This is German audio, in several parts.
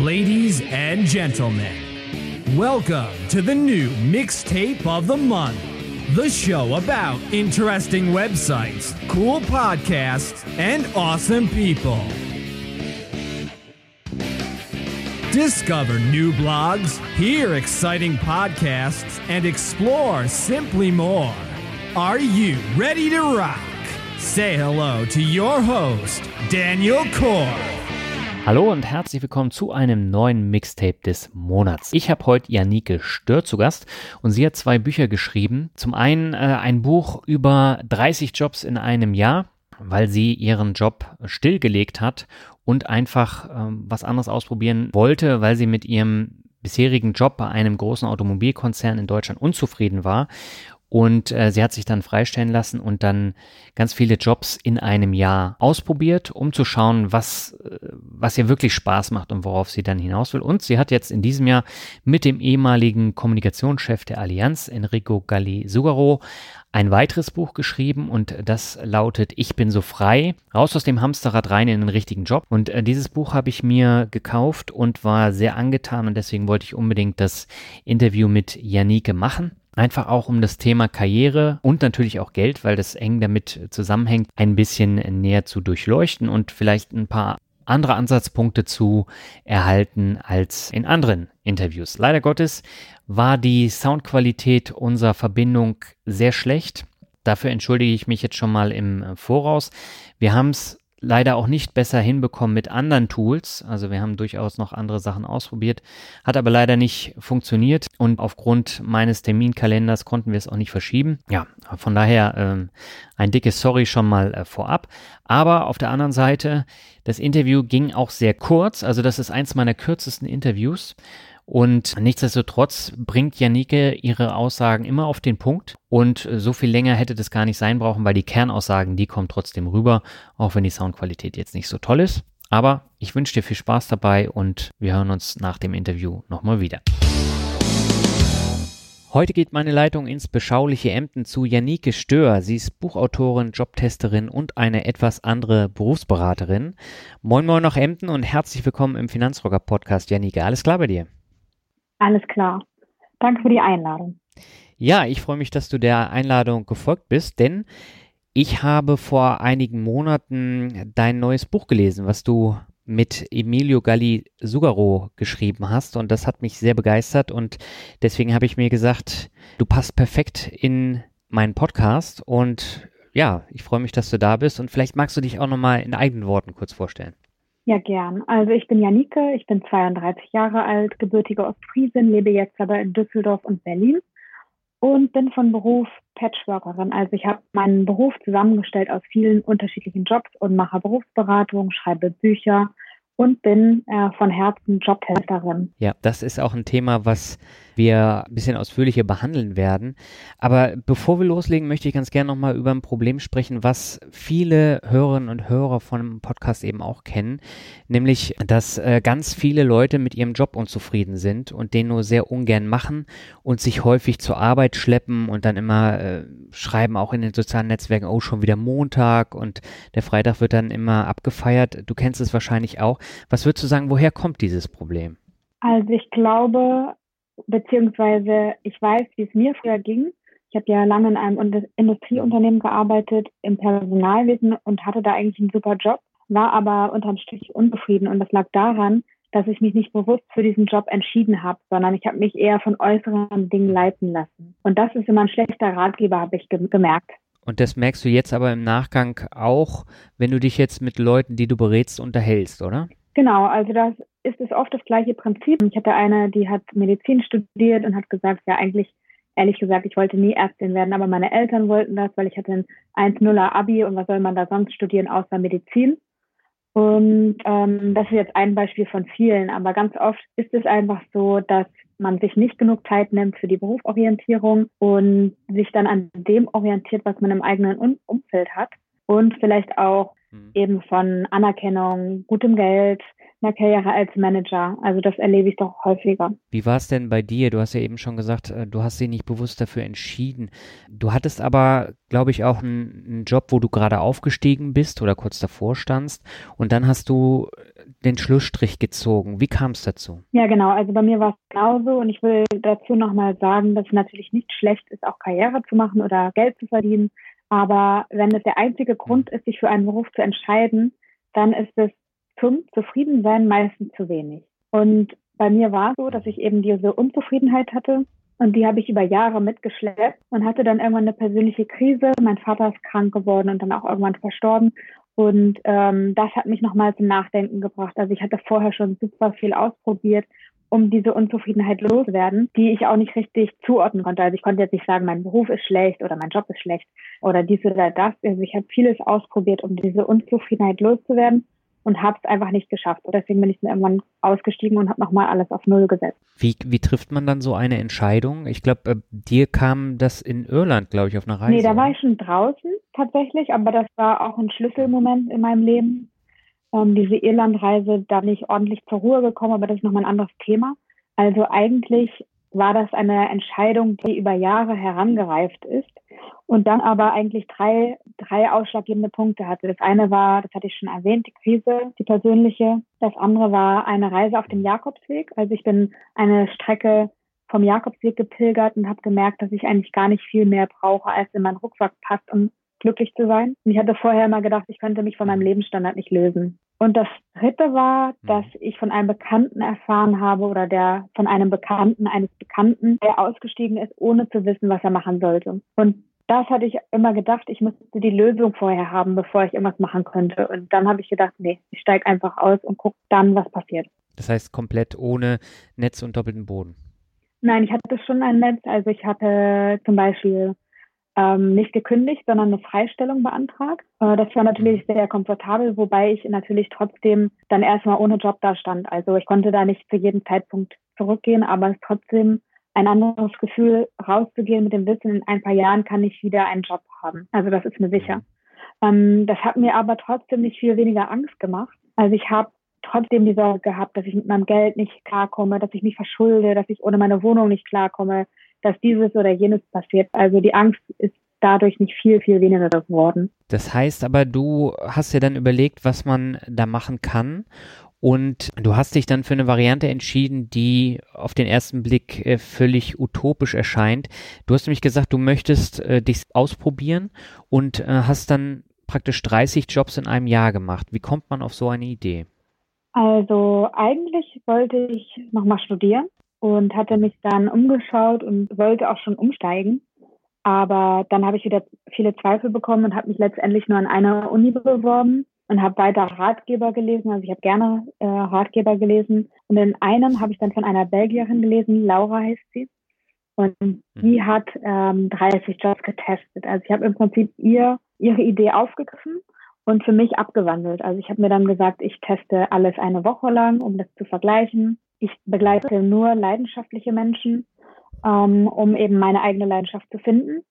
Ladies and gentlemen, welcome to the new mixtape of the month. The show about interesting websites, cool podcasts, and awesome people. Discover new blogs, hear exciting podcasts, and explore simply more. Are you ready to rock? Say hello to your host, Daniel Core. Hallo und herzlich willkommen zu einem neuen Mixtape des Monats. Ich habe heute Janike Stör zu Gast und sie hat zwei Bücher geschrieben. Zum einen äh, ein Buch über 30 Jobs in einem Jahr, weil sie ihren Job stillgelegt hat und einfach ähm, was anderes ausprobieren wollte, weil sie mit ihrem bisherigen Job bei einem großen Automobilkonzern in Deutschland unzufrieden war und äh, sie hat sich dann freistellen lassen und dann ganz viele Jobs in einem Jahr ausprobiert, um zu schauen, was, äh, was ihr wirklich Spaß macht und worauf sie dann hinaus will. Und sie hat jetzt in diesem Jahr mit dem ehemaligen Kommunikationschef der Allianz, Enrico Galli-Sugaro, ein weiteres Buch geschrieben und das lautet Ich bin so frei, raus aus dem Hamsterrad rein in den richtigen Job. Und äh, dieses Buch habe ich mir gekauft und war sehr angetan und deswegen wollte ich unbedingt das Interview mit Janike machen. Einfach auch um das Thema Karriere und natürlich auch Geld, weil das eng damit zusammenhängt, ein bisschen näher zu durchleuchten und vielleicht ein paar andere Ansatzpunkte zu erhalten als in anderen Interviews. Leider Gottes war die Soundqualität unserer Verbindung sehr schlecht. Dafür entschuldige ich mich jetzt schon mal im Voraus. Wir haben es leider auch nicht besser hinbekommen mit anderen Tools. Also wir haben durchaus noch andere Sachen ausprobiert, hat aber leider nicht funktioniert und aufgrund meines Terminkalenders konnten wir es auch nicht verschieben. Ja, von daher ähm, ein dickes Sorry schon mal äh, vorab. Aber auf der anderen Seite, das Interview ging auch sehr kurz. Also das ist eins meiner kürzesten Interviews. Und nichtsdestotrotz bringt Janike ihre Aussagen immer auf den Punkt. Und so viel länger hätte das gar nicht sein brauchen, weil die Kernaussagen, die kommen trotzdem rüber, auch wenn die Soundqualität jetzt nicht so toll ist. Aber ich wünsche dir viel Spaß dabei und wir hören uns nach dem Interview nochmal wieder. Heute geht meine Leitung ins beschauliche Emden zu Janike Stör. Sie ist Buchautorin, Jobtesterin und eine etwas andere Berufsberaterin. Moin Moin nach Emden und herzlich willkommen im Finanzrocker Podcast, Janike. Alles klar bei dir? Alles klar. Danke für die Einladung. Ja, ich freue mich, dass du der Einladung gefolgt bist, denn ich habe vor einigen Monaten dein neues Buch gelesen, was du mit Emilio Galli Sugaro geschrieben hast und das hat mich sehr begeistert und deswegen habe ich mir gesagt, du passt perfekt in meinen Podcast und ja, ich freue mich, dass du da bist und vielleicht magst du dich auch nochmal in eigenen Worten kurz vorstellen. Ja, gern. Also ich bin Janike, ich bin 32 Jahre alt, gebürtige Ostfriesin, lebe jetzt aber in Düsseldorf und Berlin und bin von Beruf Patchworkerin. Also ich habe meinen Beruf zusammengestellt aus vielen unterschiedlichen Jobs und mache Berufsberatung, schreibe Bücher und bin äh, von Herzen Jobtesterin. Ja, das ist auch ein Thema, was wir ein bisschen ausführlicher behandeln werden. Aber bevor wir loslegen, möchte ich ganz gerne nochmal über ein Problem sprechen, was viele Hörerinnen und Hörer von dem Podcast eben auch kennen, nämlich, dass äh, ganz viele Leute mit ihrem Job unzufrieden sind und den nur sehr ungern machen und sich häufig zur Arbeit schleppen und dann immer äh, schreiben, auch in den sozialen Netzwerken, oh, schon wieder Montag und der Freitag wird dann immer abgefeiert. Du kennst es wahrscheinlich auch. Was würdest du sagen, woher kommt dieses Problem? Also ich glaube, beziehungsweise ich weiß, wie es mir früher ging. Ich habe ja lange in einem Industrieunternehmen gearbeitet im Personalwesen und hatte da eigentlich einen super Job, war aber unterm Strich unzufrieden und das lag daran, dass ich mich nicht bewusst für diesen Job entschieden habe, sondern ich habe mich eher von äußeren Dingen leiten lassen. Und das ist immer ein schlechter Ratgeber, habe ich ge gemerkt. Und das merkst du jetzt aber im Nachgang auch, wenn du dich jetzt mit Leuten, die du berätst, unterhältst, oder? Genau, also das ist es oft das gleiche Prinzip. Ich hatte eine, die hat Medizin studiert und hat gesagt, ja eigentlich, ehrlich gesagt, ich wollte nie Ärztin werden, aber meine Eltern wollten das, weil ich hatte ein 1-0er Abi und was soll man da sonst studieren außer Medizin? Und ähm, das ist jetzt ein Beispiel von vielen, aber ganz oft ist es einfach so, dass man sich nicht genug Zeit nimmt für die Berufsorientierung und sich dann an dem orientiert, was man im eigenen Umfeld hat und vielleicht auch mhm. eben von Anerkennung, gutem Geld, einer Karriere als Manager. Also das erlebe ich doch häufiger. Wie war es denn bei dir? Du hast ja eben schon gesagt, äh, du hast dich nicht bewusst dafür entschieden. Du hattest aber, glaube ich, auch einen, einen Job, wo du gerade aufgestiegen bist oder kurz davor standst. Und dann hast du den Schlussstrich gezogen. Wie kam es dazu? Ja, genau. Also bei mir war es genauso. Und ich will dazu nochmal sagen, dass es natürlich nicht schlecht ist, auch Karriere zu machen oder Geld zu verdienen. Aber wenn es der einzige Grund ist, sich für einen Beruf zu entscheiden, dann ist es zum Zufriedensein meistens zu wenig. Und bei mir war es so, dass ich eben diese Unzufriedenheit hatte und die habe ich über Jahre mitgeschleppt und hatte dann irgendwann eine persönliche Krise. Mein Vater ist krank geworden und dann auch irgendwann verstorben. Und ähm, das hat mich nochmal zum Nachdenken gebracht. Also ich hatte vorher schon super viel ausprobiert, um diese Unzufriedenheit loszuwerden, die ich auch nicht richtig zuordnen konnte. Also ich konnte jetzt nicht sagen, mein Beruf ist schlecht oder mein Job ist schlecht oder dies oder das. Also ich habe vieles ausprobiert, um diese Unzufriedenheit loszuwerden und habe es einfach nicht geschafft. Und deswegen bin ich dann irgendwann ausgestiegen und habe nochmal alles auf Null gesetzt. Wie, wie trifft man dann so eine Entscheidung? Ich glaube, äh, dir kam das in Irland, glaube ich, auf einer Reise. Nee, da war ich schon draußen tatsächlich, aber das war auch ein Schlüsselmoment in meinem Leben. Ähm, diese Irlandreise, da bin ich ordentlich zur Ruhe gekommen, aber das ist nochmal ein anderes Thema. Also eigentlich war das eine Entscheidung, die über Jahre herangereift ist und dann aber eigentlich drei, drei ausschlaggebende Punkte hatte. Das eine war, das hatte ich schon erwähnt, die Krise, die persönliche. Das andere war eine Reise auf dem Jakobsweg. Also ich bin eine Strecke vom Jakobsweg gepilgert und habe gemerkt, dass ich eigentlich gar nicht viel mehr brauche, als in meinen Rucksack passt, um glücklich zu sein. Und ich hatte vorher immer gedacht, ich könnte mich von meinem Lebensstandard nicht lösen. Und das dritte war, mhm. dass ich von einem Bekannten erfahren habe oder der von einem Bekannten eines Bekannten, der ausgestiegen ist, ohne zu wissen, was er machen sollte. Und das hatte ich immer gedacht, ich müsste die Lösung vorher haben, bevor ich irgendwas machen könnte. Und dann habe ich gedacht, nee, ich steige einfach aus und gucke dann, was passiert. Das heißt komplett ohne Netz und doppelten Boden? Nein, ich hatte schon ein Netz. Also ich hatte zum Beispiel ähm, nicht gekündigt, sondern eine Freistellung beantragt. Äh, das war natürlich sehr komfortabel, wobei ich natürlich trotzdem dann erstmal ohne Job da stand. Also ich konnte da nicht zu jedem Zeitpunkt zurückgehen, aber es trotzdem ein anderes Gefühl, rauszugehen mit dem Wissen, in ein paar Jahren kann ich wieder einen Job haben. Also das ist mir sicher. Ähm, das hat mir aber trotzdem nicht viel weniger Angst gemacht. Also ich habe trotzdem die Sorge gehabt, dass ich mit meinem Geld nicht klarkomme, dass ich mich verschulde, dass ich ohne meine Wohnung nicht klarkomme, dass dieses oder jenes passiert. Also die Angst ist dadurch nicht viel, viel weniger geworden. Das heißt aber, du hast ja dann überlegt, was man da machen kann. Und du hast dich dann für eine Variante entschieden, die auf den ersten Blick äh, völlig utopisch erscheint. Du hast nämlich gesagt, du möchtest äh, dich ausprobieren und äh, hast dann praktisch 30 Jobs in einem Jahr gemacht. Wie kommt man auf so eine Idee? Also eigentlich wollte ich nochmal studieren und hatte mich dann umgeschaut und wollte auch schon umsteigen. Aber dann habe ich wieder viele Zweifel bekommen und habe mich letztendlich nur an einer Uni beworben und habe weiter Ratgeber gelesen. Also ich habe gerne äh, Ratgeber gelesen. Und in einem habe ich dann von einer Belgierin gelesen, Laura heißt sie. Und die mhm. hat ähm, 30 Jobs getestet. Also ich habe im Prinzip ihr ihre Idee aufgegriffen und für mich abgewandelt. Also ich habe mir dann gesagt, ich teste alles eine Woche lang, um das zu vergleichen. Ich begleite nur leidenschaftliche Menschen, ähm, um eben meine eigene Leidenschaft zu finden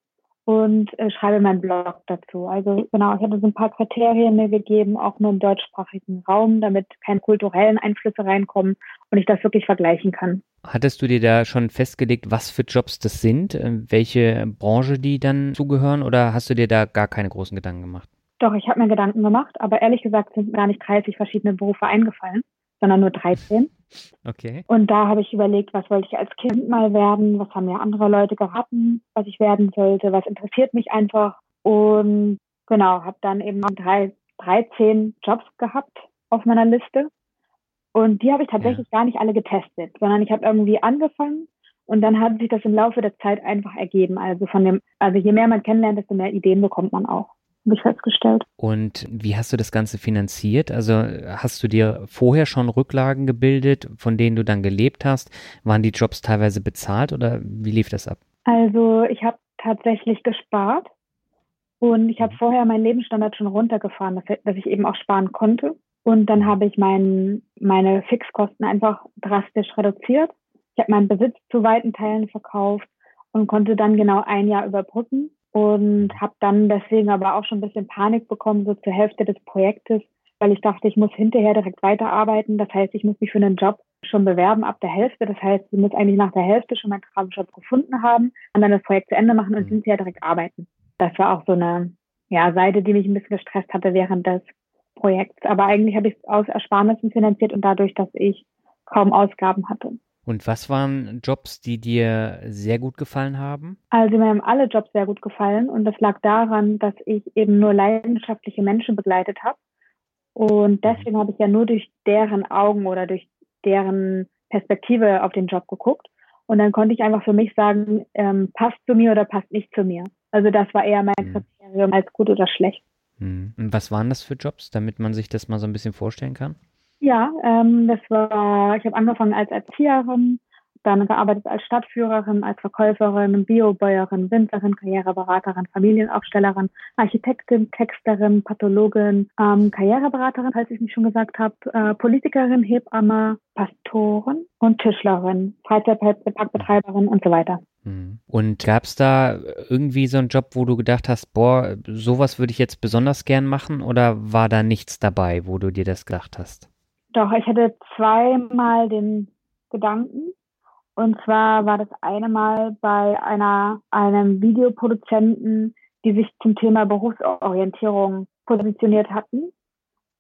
und äh, schreibe meinen Blog dazu. Also genau, ich hatte so ein paar Kriterien mir gegeben, auch nur im deutschsprachigen Raum, damit keine kulturellen Einflüsse reinkommen und ich das wirklich vergleichen kann. Hattest du dir da schon festgelegt, was für Jobs das sind, äh, welche Branche die dann zugehören oder hast du dir da gar keine großen Gedanken gemacht? Doch, ich habe mir Gedanken gemacht, aber ehrlich gesagt sind gar nicht 30 verschiedene Berufe eingefallen, sondern nur 13. Okay. Und da habe ich überlegt, was wollte ich als Kind mal werden, was haben mir andere Leute geraten, was ich werden sollte, was interessiert mich einfach. Und genau, habe dann eben drei, 13 Jobs gehabt auf meiner Liste. Und die habe ich tatsächlich ja. gar nicht alle getestet, sondern ich habe irgendwie angefangen und dann hat sich das im Laufe der Zeit einfach ergeben. Also von dem, also je mehr man kennenlernt, desto mehr Ideen bekommt man auch habe ich festgestellt. Und wie hast du das Ganze finanziert? Also hast du dir vorher schon Rücklagen gebildet, von denen du dann gelebt hast? Waren die Jobs teilweise bezahlt oder wie lief das ab? Also ich habe tatsächlich gespart und ich habe mhm. vorher meinen Lebensstandard schon runtergefahren, dass, dass ich eben auch sparen konnte. Und dann habe ich mein, meine Fixkosten einfach drastisch reduziert. Ich habe meinen Besitz zu weiten Teilen verkauft und konnte dann genau ein Jahr überbrücken und habe dann deswegen aber auch schon ein bisschen Panik bekommen, so zur Hälfte des Projektes, weil ich dachte, ich muss hinterher direkt weiterarbeiten. Das heißt, ich muss mich für einen Job schon bewerben ab der Hälfte. Das heißt, ich muss eigentlich nach der Hälfte schon meinen Traumjob gefunden haben und dann das Projekt zu Ende machen und mhm. hinterher direkt arbeiten. Das war auch so eine ja, Seite, die mich ein bisschen gestresst hatte während des Projekts. Aber eigentlich habe ich es aus Ersparnissen finanziert und dadurch, dass ich kaum Ausgaben hatte. Und was waren Jobs, die dir sehr gut gefallen haben? Also mir haben alle Jobs sehr gut gefallen und das lag daran, dass ich eben nur leidenschaftliche Menschen begleitet habe. Und deswegen habe ich ja nur durch deren Augen oder durch deren Perspektive auf den Job geguckt. Und dann konnte ich einfach für mich sagen, ähm, passt zu mir oder passt nicht zu mir. Also das war eher mein mhm. Kriterium als gut oder schlecht. Mhm. Und was waren das für Jobs, damit man sich das mal so ein bisschen vorstellen kann? Ja, ähm, das war, ich habe angefangen als Erzieherin, dann gearbeitet als Stadtführerin, als Verkäuferin, Biobäuerin, Winzerin, Karriereberaterin, Familienaufstellerin, Architektin, Texterin, Pathologin, ähm, Karriereberaterin, falls ich nicht schon gesagt habe, äh, Politikerin, Hebamme, Pastorin und Tischlerin, Freizeitparkbetreiberin und so weiter. Mhm. Und gab es da irgendwie so einen Job, wo du gedacht hast, boah, sowas würde ich jetzt besonders gern machen oder war da nichts dabei, wo du dir das gedacht hast? Doch, ich hatte zweimal den Gedanken. Und zwar war das eine Mal bei einer, einem Videoproduzenten, die sich zum Thema Berufsorientierung positioniert hatten.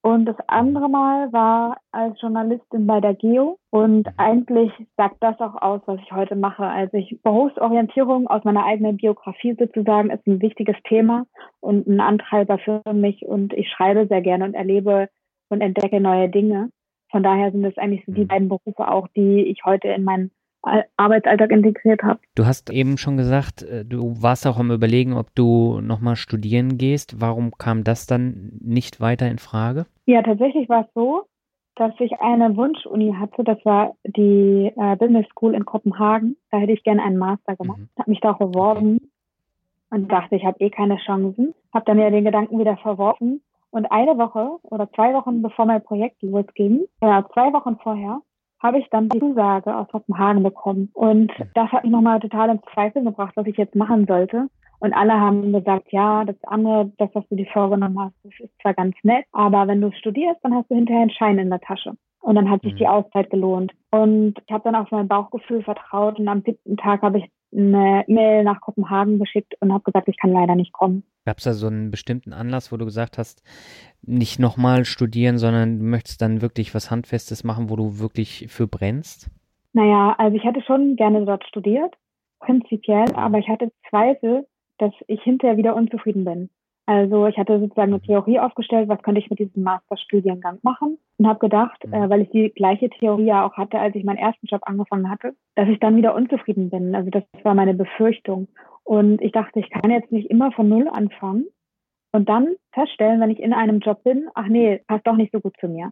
Und das andere Mal war als Journalistin bei der Geo. Und eigentlich sagt das auch aus, was ich heute mache. Also ich, Berufsorientierung aus meiner eigenen Biografie sozusagen ist ein wichtiges Thema und ein Antreiber für mich. Und ich schreibe sehr gerne und erlebe und entdecke neue Dinge. Von daher sind es eigentlich so die mhm. beiden Berufe auch, die ich heute in meinen Arbeitsalltag integriert habe. Du hast eben schon gesagt, äh, du warst auch am Überlegen, ob du nochmal studieren gehst. Warum kam das dann nicht weiter in Frage? Ja, tatsächlich war es so, dass ich eine Wunschuni hatte. Das war die äh, Business School in Kopenhagen. Da hätte ich gerne einen Master gemacht. Mhm. Habe mich da auch beworben und dachte, ich habe eh keine Chancen. Habe dann ja den Gedanken wieder verworfen und eine Woche oder zwei Wochen bevor mein Projekt losging, ja, zwei Wochen vorher, habe ich dann die Zusage aus Kopenhagen bekommen. Und das hat mich nochmal total ins Zweifel gebracht, was ich jetzt machen sollte. Und alle haben gesagt, ja, das andere, das, was du dir vorgenommen hast, das ist zwar ganz nett, aber wenn du studierst, dann hast du hinterher einen Schein in der Tasche. Und dann hat sich die mhm. Auszeit gelohnt. Und ich habe dann auf mein Bauchgefühl vertraut und am siebten Tag habe ich eine E-Mail nach Kopenhagen geschickt und habe gesagt, ich kann leider nicht kommen. Gab es da so einen bestimmten Anlass, wo du gesagt hast, nicht nochmal studieren, sondern du möchtest dann wirklich was Handfestes machen, wo du wirklich für brennst? Naja, also ich hätte schon gerne dort studiert, prinzipiell, aber ich hatte Zweifel, dass ich hinterher wieder unzufrieden bin. Also ich hatte sozusagen eine mhm. Theorie aufgestellt, was könnte ich mit diesem Masterstudiengang machen und habe gedacht, mhm. äh, weil ich die gleiche Theorie ja auch hatte, als ich meinen ersten Job angefangen hatte, dass ich dann wieder unzufrieden bin. Also das war meine Befürchtung. Und ich dachte, ich kann jetzt nicht immer von Null anfangen und dann feststellen, wenn ich in einem Job bin, ach nee, passt doch nicht so gut zu mir.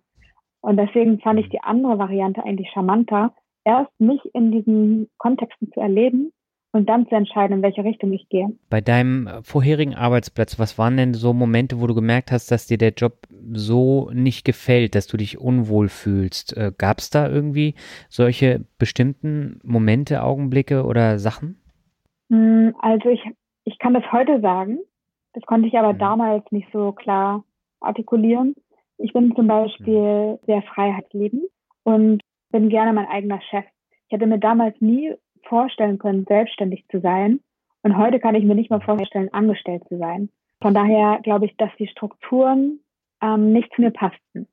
Und deswegen fand ich die andere Variante eigentlich charmanter, erst mich in diesen Kontexten zu erleben und dann zu entscheiden, in welche Richtung ich gehe. Bei deinem vorherigen Arbeitsplatz, was waren denn so Momente, wo du gemerkt hast, dass dir der Job so nicht gefällt, dass du dich unwohl fühlst? Äh, Gab es da irgendwie solche bestimmten Momente, Augenblicke oder Sachen? Hm, also ich, ich kann das heute sagen, das konnte ich aber mhm. damals nicht so klar artikulieren. Ich bin zum Beispiel mhm. sehr freiheitsliebend und bin gerne mein eigener Chef. Ich hätte mir damals nie vorstellen können, selbstständig zu sein. Und heute kann ich mir nicht mal vorstellen, angestellt zu sein. Von daher glaube ich, dass die Strukturen ähm, nicht zu mir passten.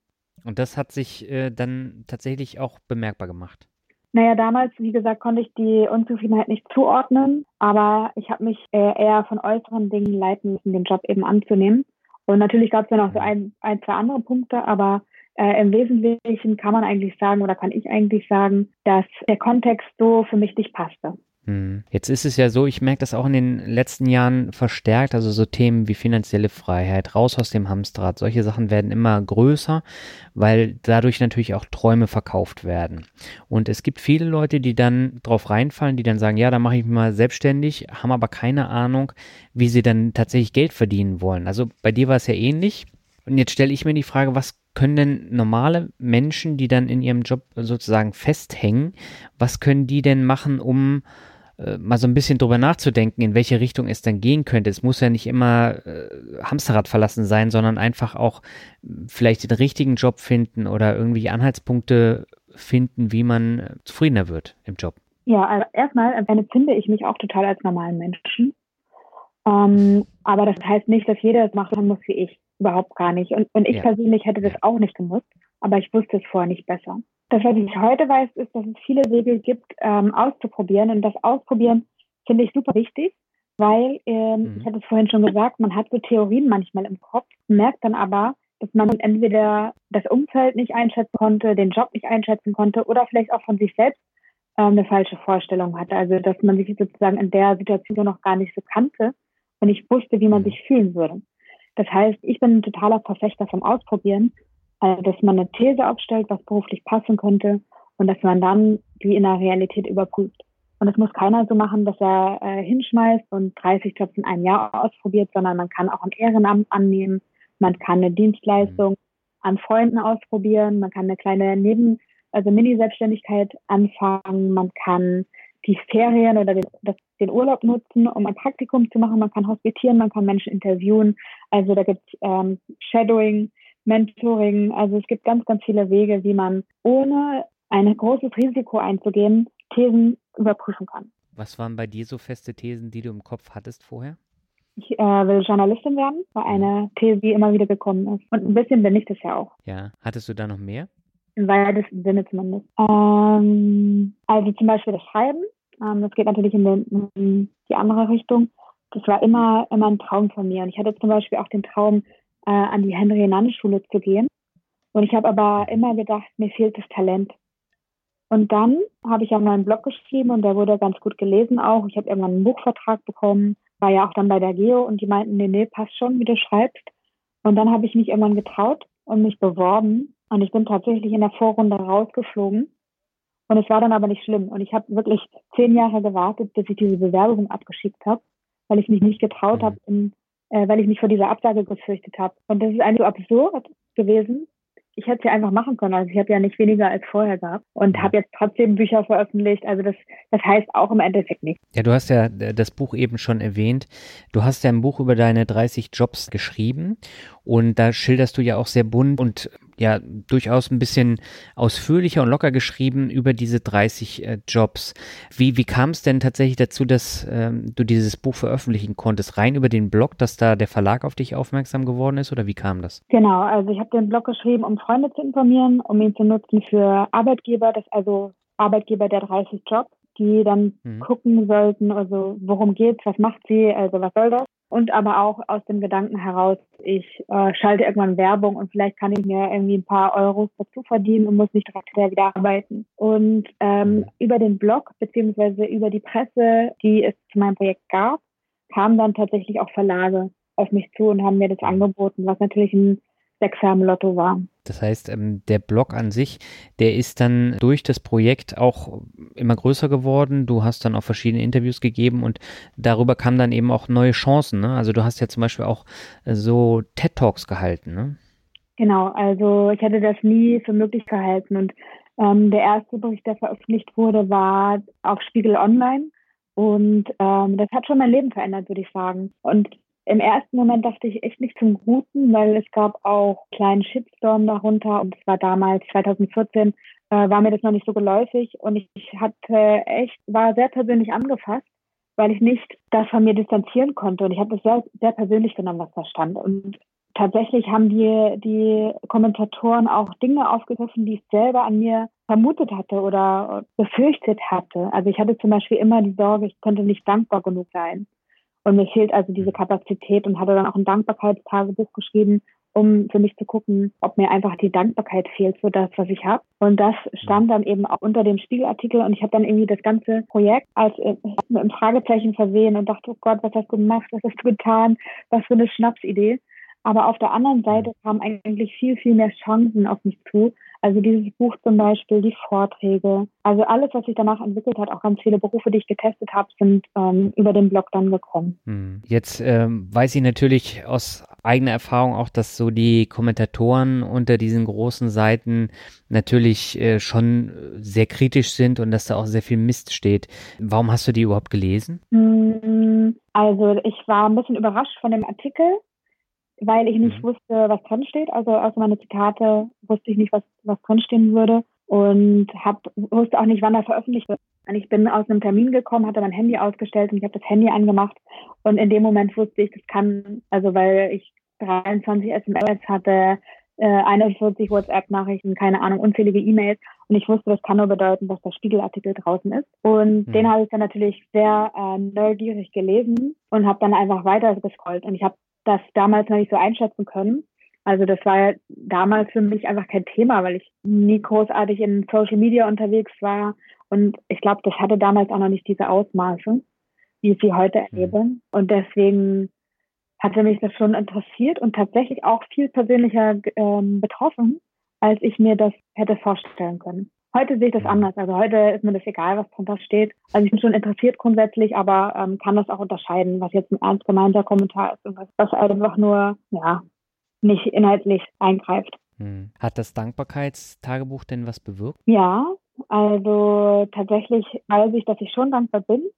Und das hat sich äh, dann tatsächlich auch bemerkbar gemacht. Naja, damals, wie gesagt, konnte ich die Unzufriedenheit nicht zuordnen, aber ich habe mich äh, eher von äußeren Dingen leiten müssen, den Job eben anzunehmen. Und natürlich gab es dann auch so ein, ein, zwei andere Punkte, aber äh, Im Wesentlichen kann man eigentlich sagen oder kann ich eigentlich sagen, dass der Kontext so für mich nicht passte. Hm. Jetzt ist es ja so, ich merke das auch in den letzten Jahren verstärkt, also so Themen wie finanzielle Freiheit, raus aus dem Hamsterrad, solche Sachen werden immer größer, weil dadurch natürlich auch Träume verkauft werden. Und es gibt viele Leute, die dann drauf reinfallen, die dann sagen, ja, da mache ich mich mal selbstständig, haben aber keine Ahnung, wie sie dann tatsächlich Geld verdienen wollen. Also bei dir war es ja ähnlich. Und jetzt stelle ich mir die Frage, was können denn normale Menschen, die dann in ihrem Job sozusagen festhängen, was können die denn machen, um äh, mal so ein bisschen drüber nachzudenken, in welche Richtung es dann gehen könnte. Es muss ja nicht immer äh, Hamsterrad verlassen sein, sondern einfach auch vielleicht den richtigen Job finden oder irgendwie Anhaltspunkte finden, wie man äh, zufriedener wird im Job. Ja, also erstmal empfinde ich mich auch total als normalen Menschen. Ähm, aber das heißt nicht, dass jeder das machen muss wie ich. Überhaupt gar nicht. Und, und ich ja. persönlich hätte das auch nicht gemusst, aber ich wusste es vorher nicht besser. Das, was ich heute weiß, ist, dass es viele Wege gibt, ähm, auszuprobieren. Und das Ausprobieren finde ich super wichtig, weil, ähm, mhm. ich hatte es vorhin schon gesagt, man hat so Theorien manchmal im Kopf, merkt dann aber, dass man entweder das Umfeld nicht einschätzen konnte, den Job nicht einschätzen konnte oder vielleicht auch von sich selbst ähm, eine falsche Vorstellung hatte. Also dass man sich sozusagen in der Situation noch gar nicht so kannte und ich wusste, wie man mhm. sich fühlen würde. Das heißt, ich bin ein totaler Verfechter vom Ausprobieren, also dass man eine These aufstellt, was beruflich passen könnte und dass man dann die in der Realität überprüft. Und das muss keiner so machen, dass er äh, hinschmeißt und 30 Jobs in einem Jahr ausprobiert, sondern man kann auch ein Ehrenamt annehmen, man kann eine Dienstleistung mhm. an Freunden ausprobieren, man kann eine kleine Neben-, also Mini-Selbstständigkeit anfangen, man kann die Ferien oder das, den Urlaub nutzen, um ein Praktikum zu machen. Man kann hospitieren, man kann Menschen interviewen. Also da gibt es ähm, Shadowing, Mentoring. Also es gibt ganz, ganz viele Wege, wie man ohne ein großes Risiko einzugehen, Thesen überprüfen kann. Was waren bei dir so feste Thesen, die du im Kopf hattest vorher? Ich äh, will Journalistin werden, war eine mhm. These, die immer wieder gekommen ist. Und ein bisschen bin ich das ja auch. Ja, hattest du da noch mehr? Im weitesten Sinne zumindest. Ähm, also zum Beispiel das Schreiben. Ähm, das geht natürlich in, den, in, die andere Richtung. Das war immer, immer ein Traum von mir. Und ich hatte zum Beispiel auch den Traum, äh, an die Henry-Nann-Schule zu gehen. Und ich habe aber immer gedacht, mir fehlt das Talent. Und dann habe ich ja meinen Blog geschrieben und der wurde ganz gut gelesen auch. Ich habe irgendwann einen Buchvertrag bekommen, war ja auch dann bei der Geo und die meinten, nee, nee, passt schon, wie du schreibst. Und dann habe ich mich irgendwann getraut und mich beworben und ich bin tatsächlich in der Vorrunde rausgeflogen. Und es war dann aber nicht schlimm. Und ich habe wirklich zehn Jahre gewartet, bis ich diese Bewerbung abgeschickt habe, weil ich mich nicht getraut mhm. habe, äh, weil ich mich vor dieser Absage gefürchtet habe. Und das ist eigentlich so absurd gewesen. Ich hätte es ja einfach machen können. Also ich habe ja nicht weniger als vorher gehabt und mhm. habe jetzt trotzdem Bücher veröffentlicht. Also das, das heißt auch im Endeffekt nicht. Ja, du hast ja das Buch eben schon erwähnt. Du hast ja ein Buch über deine 30 Jobs geschrieben und da schilderst du ja auch sehr bunt und ja durchaus ein bisschen ausführlicher und locker geschrieben über diese 30 äh, Jobs. Wie, wie kam es denn tatsächlich dazu, dass ähm, du dieses Buch veröffentlichen konntest? Rein über den Blog, dass da der Verlag auf dich aufmerksam geworden ist oder wie kam das? Genau, also ich habe den Blog geschrieben, um Freunde zu informieren, um ihn zu nutzen für Arbeitgeber, das also Arbeitgeber der 30 Jobs die dann mhm. gucken sollten, also worum geht's, was macht sie, also was soll das? Und aber auch aus dem Gedanken heraus, ich äh, schalte irgendwann Werbung und vielleicht kann ich mir irgendwie ein paar Euros dazu verdienen und muss nicht direkt wieder arbeiten. Und ähm, über den Blog beziehungsweise über die Presse, die es zu meinem Projekt gab, kamen dann tatsächlich auch Verlage auf mich zu und haben mir das angeboten, was natürlich ein Sechser Lotto war. Das heißt, ähm, der Blog an sich, der ist dann durch das Projekt auch immer größer geworden. Du hast dann auch verschiedene Interviews gegeben und darüber kamen dann eben auch neue Chancen. Ne? Also du hast ja zum Beispiel auch äh, so TED Talks gehalten. Ne? Genau, also ich hätte das nie für möglich gehalten und ähm, der erste Bericht, der veröffentlicht wurde, war auf Spiegel Online. Und ähm, das hat schon mein Leben verändert, würde ich sagen. Und im ersten Moment dachte ich echt nicht zum Guten, weil es gab auch einen kleinen Shitstorm darunter und es war damals 2014 äh, war mir das noch nicht so geläufig und ich, ich hatte echt war sehr persönlich angefasst, weil ich nicht das von mir distanzieren konnte und ich habe das sehr sehr persönlich genommen, was da stand und tatsächlich haben die die Kommentatoren auch Dinge aufgegriffen, die ich selber an mir vermutet hatte oder befürchtet hatte. Also ich hatte zum Beispiel immer die Sorge, ich könnte nicht dankbar genug sein. Und mir fehlt also diese Kapazität und hatte dann auch ein Dankbarkeitstagebuch geschrieben, um für mich zu gucken, ob mir einfach die Dankbarkeit fehlt für das, was ich habe. Und das stand dann eben auch unter dem Spiegelartikel und ich habe dann irgendwie das ganze Projekt als äh, mit einem Fragezeichen versehen und dachte, oh Gott, was hast du gemacht, was hast du getan, was für eine Schnapsidee. Aber auf der anderen Seite kamen eigentlich viel, viel mehr Chancen auf mich zu. Also dieses Buch zum Beispiel, die Vorträge, also alles, was sich danach entwickelt hat, auch ganz viele Berufe, die ich getestet habe, sind ähm, über den Blog dann gekommen. Hm. Jetzt ähm, weiß ich natürlich aus eigener Erfahrung auch, dass so die Kommentatoren unter diesen großen Seiten natürlich äh, schon sehr kritisch sind und dass da auch sehr viel Mist steht. Warum hast du die überhaupt gelesen? Hm, also ich war ein bisschen überrascht von dem Artikel weil ich nicht mhm. wusste, was drin steht. Also außer meine Zitate wusste ich nicht, was, was drin stehen würde und hab, wusste auch nicht, wann er veröffentlicht wird. Und ich bin aus einem Termin gekommen, hatte mein Handy ausgestellt und ich habe das Handy angemacht und in dem Moment wusste ich, das kann, also weil ich 23 SMS hatte, äh, 41 WhatsApp-Nachrichten, keine Ahnung, unzählige E-Mails und ich wusste, das kann nur bedeuten, dass der Spiegelartikel draußen ist. Und mhm. den habe ich dann natürlich sehr äh, neugierig gelesen und habe dann einfach weiter gescrollt und ich habe das damals noch nicht so einschätzen können. Also das war ja damals für mich einfach kein Thema, weil ich nie großartig in Social Media unterwegs war. Und ich glaube, das hatte damals auch noch nicht diese Ausmaße, wie ich sie heute mhm. erlebe. Und deswegen hatte mich das schon interessiert und tatsächlich auch viel persönlicher ähm, betroffen, als ich mir das hätte vorstellen können. Heute sehe ich das anders. Also heute ist mir das egal, was drunter steht. Also ich bin schon interessiert grundsätzlich, aber ähm, kann das auch unterscheiden, was jetzt ein ernst gemeinter Kommentar ist und was, was einfach nur, ja, nicht inhaltlich eingreift. Hm. Hat das Dankbarkeitstagebuch denn was bewirkt? Ja, also tatsächlich weiß ich, dass ich schon dankbar bin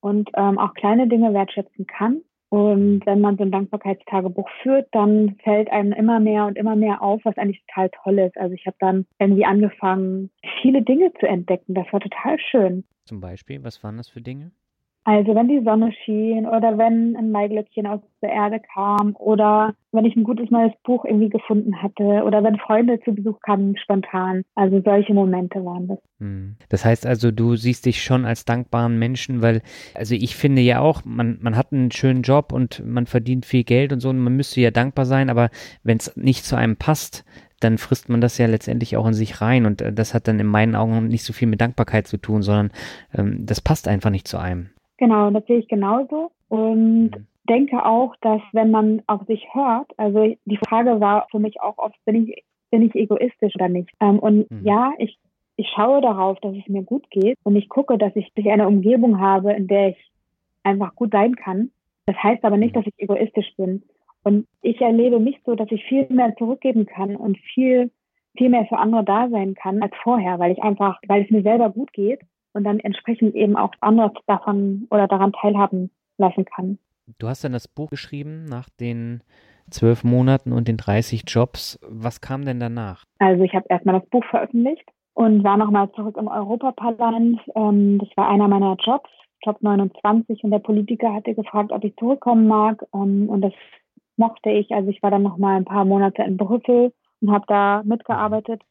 und ähm, auch kleine Dinge wertschätzen kann. Und wenn man so ein Dankbarkeitstagebuch führt, dann fällt einem immer mehr und immer mehr auf, was eigentlich total toll ist. Also ich habe dann irgendwie angefangen, viele Dinge zu entdecken. Das war total schön. Zum Beispiel, was waren das für Dinge? Also wenn die Sonne schien oder wenn ein Maiglöckchen aus der Erde kam oder wenn ich ein gutes neues Buch irgendwie gefunden hatte oder wenn Freunde zu Besuch kamen spontan. Also solche Momente waren das. Hm. Das heißt also, du siehst dich schon als dankbaren Menschen, weil, also ich finde ja auch, man, man hat einen schönen Job und man verdient viel Geld und so und man müsste ja dankbar sein, aber wenn es nicht zu einem passt, dann frisst man das ja letztendlich auch in sich rein und äh, das hat dann in meinen Augen nicht so viel mit Dankbarkeit zu tun, sondern ähm, das passt einfach nicht zu einem. Genau, das sehe ich genauso. Und mhm. denke auch, dass wenn man auf sich hört, also die Frage war für mich auch oft, bin ich, bin ich egoistisch oder nicht? Ähm, und mhm. ja, ich, ich schaue darauf, dass es mir gut geht und ich gucke, dass ich eine Umgebung habe, in der ich einfach gut sein kann. Das heißt aber nicht, mhm. dass ich egoistisch bin. Und ich erlebe mich so, dass ich viel mehr zurückgeben kann und viel, viel mehr für andere da sein kann als vorher, weil ich einfach, weil es mir selber gut geht und dann entsprechend eben auch andere davon oder daran teilhaben lassen kann. Du hast dann das Buch geschrieben nach den zwölf Monaten und den 30 Jobs. Was kam denn danach? Also ich habe erstmal das Buch veröffentlicht und war nochmal zurück im Europaparlament. Ähm, das war einer meiner Jobs, Job 29. Und der Politiker hatte gefragt, ob ich zurückkommen mag. Ähm, und das mochte ich. Also ich war dann nochmal ein paar Monate in Brüssel und habe da mitgearbeitet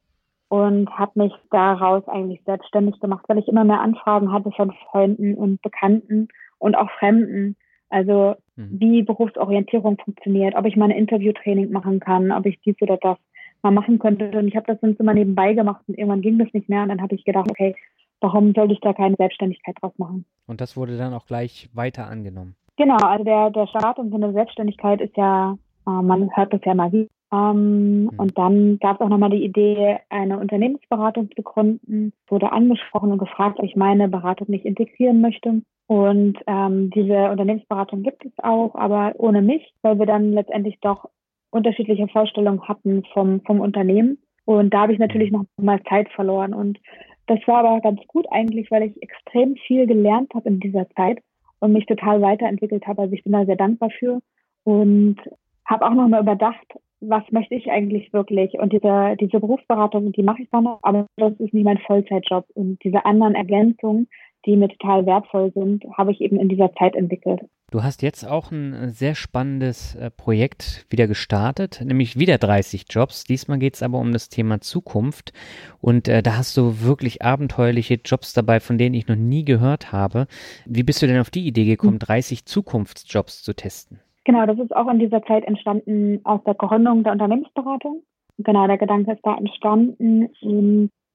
und habe mich daraus eigentlich selbstständig gemacht, weil ich immer mehr Anfragen hatte von Freunden und Bekannten und auch Fremden. Also mhm. wie Berufsorientierung funktioniert, ob ich mal ein Interviewtraining machen kann, ob ich dies oder das mal machen könnte. Und ich habe das dann immer nebenbei gemacht und irgendwann ging das nicht mehr. Und dann habe ich gedacht, okay, warum sollte ich da keine Selbstständigkeit draus machen? Und das wurde dann auch gleich weiter angenommen. Genau, also der, der Start in so eine Selbstständigkeit ist ja, äh, man hört das ja mal wie ähm, mhm. Und dann gab es auch nochmal die Idee, eine Unternehmensberatung zu gründen. Wurde angesprochen und gefragt, ob ich meine Beratung nicht integrieren möchte. Und ähm, diese Unternehmensberatung gibt es auch, aber ohne mich, weil wir dann letztendlich doch unterschiedliche Vorstellungen hatten vom, vom Unternehmen. Und da habe ich natürlich noch mal Zeit verloren. Und das war aber ganz gut eigentlich, weil ich extrem viel gelernt habe in dieser Zeit und mich total weiterentwickelt habe. Also ich bin da sehr dankbar für und habe auch noch mal überdacht, was möchte ich eigentlich wirklich? Und diese, diese Berufsberatung, die mache ich dann noch, aber das ist nicht mein Vollzeitjob. Und diese anderen Ergänzungen, die mir total wertvoll sind, habe ich eben in dieser Zeit entwickelt. Du hast jetzt auch ein sehr spannendes äh, Projekt wieder gestartet, nämlich wieder 30 Jobs. Diesmal geht es aber um das Thema Zukunft. Und äh, da hast du wirklich abenteuerliche Jobs dabei, von denen ich noch nie gehört habe. Wie bist du denn auf die Idee gekommen, 30 hm. Zukunftsjobs zu testen? Genau, das ist auch in dieser Zeit entstanden aus der Gründung der Unternehmensberatung. Genau, der Gedanke ist da entstanden.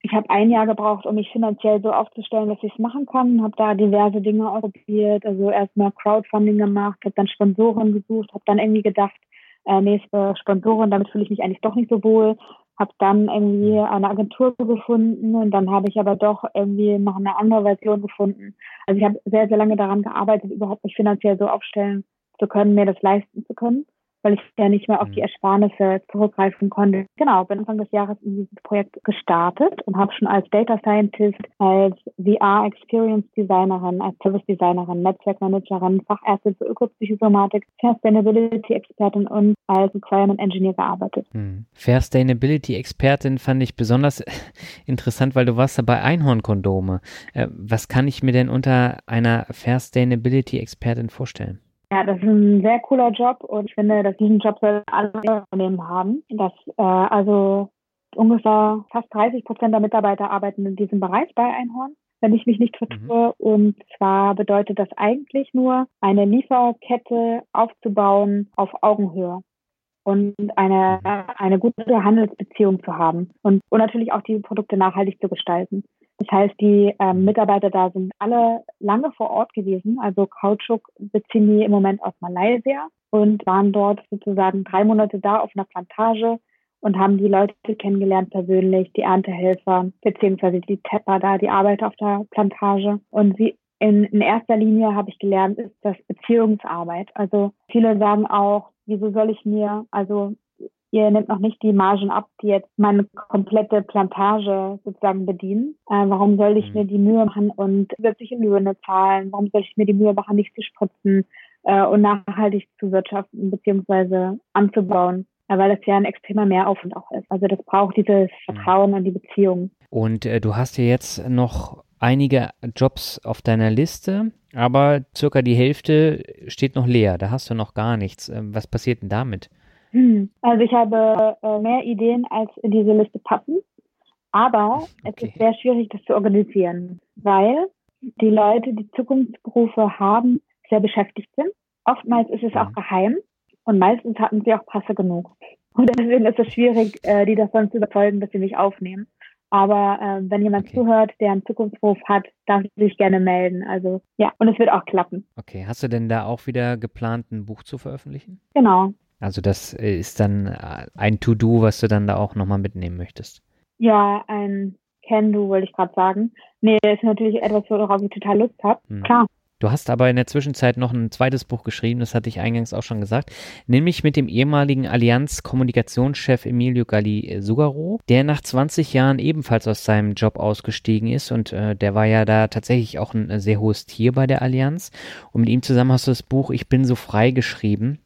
Ich habe ein Jahr gebraucht, um mich finanziell so aufzustellen, dass ich es machen kann. Habe da diverse Dinge ausprobiert. Also erstmal Crowdfunding gemacht, habe dann Sponsoren gesucht, habe dann irgendwie gedacht, äh, nächste Sponsorin, damit fühle ich mich eigentlich doch nicht so wohl. Habe dann irgendwie eine Agentur gefunden und dann habe ich aber doch irgendwie noch eine andere Version gefunden. Also ich habe sehr, sehr lange daran gearbeitet, überhaupt mich finanziell so aufstellen zu können, mir das leisten zu können weil ich ja nicht mehr auf die mhm. Ersparnisse zurückgreifen konnte. Genau, bin Anfang des Jahres in dieses Projekt gestartet und habe schon als Data Scientist, als VR Experience Designerin, als Service Designerin, Netzwerkmanagerin, Fachärztin für Ökopsychosomatik, Sustainability Expertin und als Requirement Engineer gearbeitet. Hm. Sustainability Expertin fand ich besonders interessant, weil du warst da bei Einhornkondome. Äh, was kann ich mir denn unter einer Sustainability Expertin vorstellen? Ja, das ist ein sehr cooler Job und ich finde, dass diesen Job soll alle Unternehmen haben. Dass, äh, also ungefähr fast 30 Prozent der Mitarbeiter arbeiten in diesem Bereich bei Einhorn, wenn ich mich nicht vertue. Mhm. Und zwar bedeutet das eigentlich nur, eine Lieferkette aufzubauen auf Augenhöhe und eine, eine gute Handelsbeziehung zu haben und, und natürlich auch die Produkte nachhaltig zu gestalten. Das heißt, die ähm, Mitarbeiter da sind alle lange vor Ort gewesen. Also Kautschuk beziehen die im Moment aus Malaysia und waren dort sozusagen drei Monate da auf einer Plantage und haben die Leute kennengelernt persönlich, die Erntehelfer, beziehungsweise die Tepper da, die Arbeiter auf der Plantage. Und sie in, in erster Linie habe ich gelernt, ist das Beziehungsarbeit. Also viele sagen auch, wieso soll ich mir, also ihr nehmt noch nicht die Margen ab, die jetzt meine komplette Plantage sozusagen bedienen. Äh, warum soll ich mhm. mir die Mühe machen und zusätzliche Löhne zahlen? Warum soll ich mir die Mühe machen, nicht zu spritzen äh, und nachhaltig zu wirtschaften beziehungsweise anzubauen? Äh, weil das ja ein extremer Mehraufwand auch ist. Also das braucht dieses mhm. Vertrauen an die Beziehung. Und äh, du hast ja jetzt noch einige Jobs auf deiner Liste, aber circa die Hälfte steht noch leer. Da hast du noch gar nichts. Ähm, was passiert denn damit? Also ich habe äh, mehr Ideen, als in diese Liste passen. Aber okay. es ist sehr schwierig, das zu organisieren, weil die Leute, die Zukunftsberufe haben, sehr beschäftigt sind. Oftmals ist es auch geheim und meistens hatten sie auch Passe genug. Und deswegen ist es schwierig, äh, die davon zu überzeugen, dass sie mich aufnehmen. Aber äh, wenn jemand okay. zuhört, der einen Zukunftsberuf hat, darf sich gerne melden. Also ja, und es wird auch klappen. Okay, hast du denn da auch wieder geplant, ein Buch zu veröffentlichen? Genau. Also das äh, ist dann äh, ein To-Do, was du dann da auch nochmal mitnehmen möchtest. Ja, ein Can-Do, wollte ich gerade sagen. Nee, das ist natürlich etwas, worauf ich total Lust habe. Hm. Klar. Du hast aber in der Zwischenzeit noch ein zweites Buch geschrieben, das hatte ich eingangs auch schon gesagt, nämlich mit dem ehemaligen Allianz-Kommunikationschef Emilio Galli Sugaro, der nach 20 Jahren ebenfalls aus seinem Job ausgestiegen ist und äh, der war ja da tatsächlich auch ein sehr hohes Tier bei der Allianz. Und mit ihm zusammen hast du das Buch Ich bin so frei geschrieben.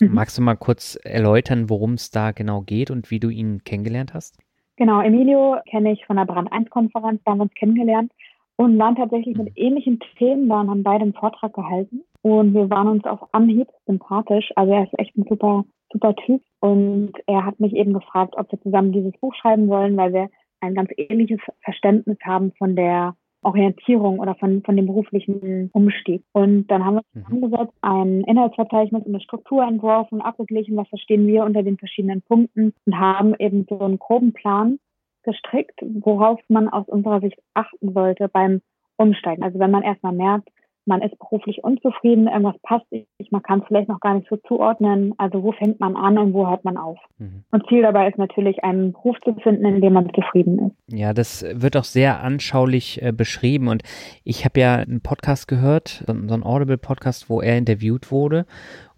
Mhm. Magst du mal kurz erläutern, worum es da genau geht und wie du ihn kennengelernt hast? Genau, Emilio kenne ich von der Brand 1 Konferenz, da haben wir uns kennengelernt und waren tatsächlich mit mhm. ähnlichen Themen da und haben beide einen Vortrag gehalten. Und wir waren uns auf Anhieb sympathisch. Also er ist echt ein super, super Typ. Und er hat mich eben gefragt, ob wir zusammen dieses Buch schreiben wollen, weil wir ein ganz ähnliches Verständnis haben von der Orientierung oder von, von dem beruflichen Umstieg. Und dann haben wir mhm. zusammengesetzt, ein Inhaltsverzeichnis und eine Struktur entworfen, abgeglichen, was verstehen wir unter den verschiedenen Punkten und haben eben so einen groben Plan gestrickt, worauf man aus unserer Sicht achten sollte beim Umsteigen. Also wenn man erstmal merkt, man ist beruflich unzufrieden, irgendwas passt nicht, man kann es vielleicht noch gar nicht so zuordnen. Also wo fängt man an und wo hört man auf? Mhm. Und Ziel dabei ist natürlich, einen Beruf zu finden, in dem man zufrieden ist. Ja, das wird auch sehr anschaulich äh, beschrieben. Und ich habe ja einen Podcast gehört, so, so einen Audible-Podcast, wo er interviewt wurde.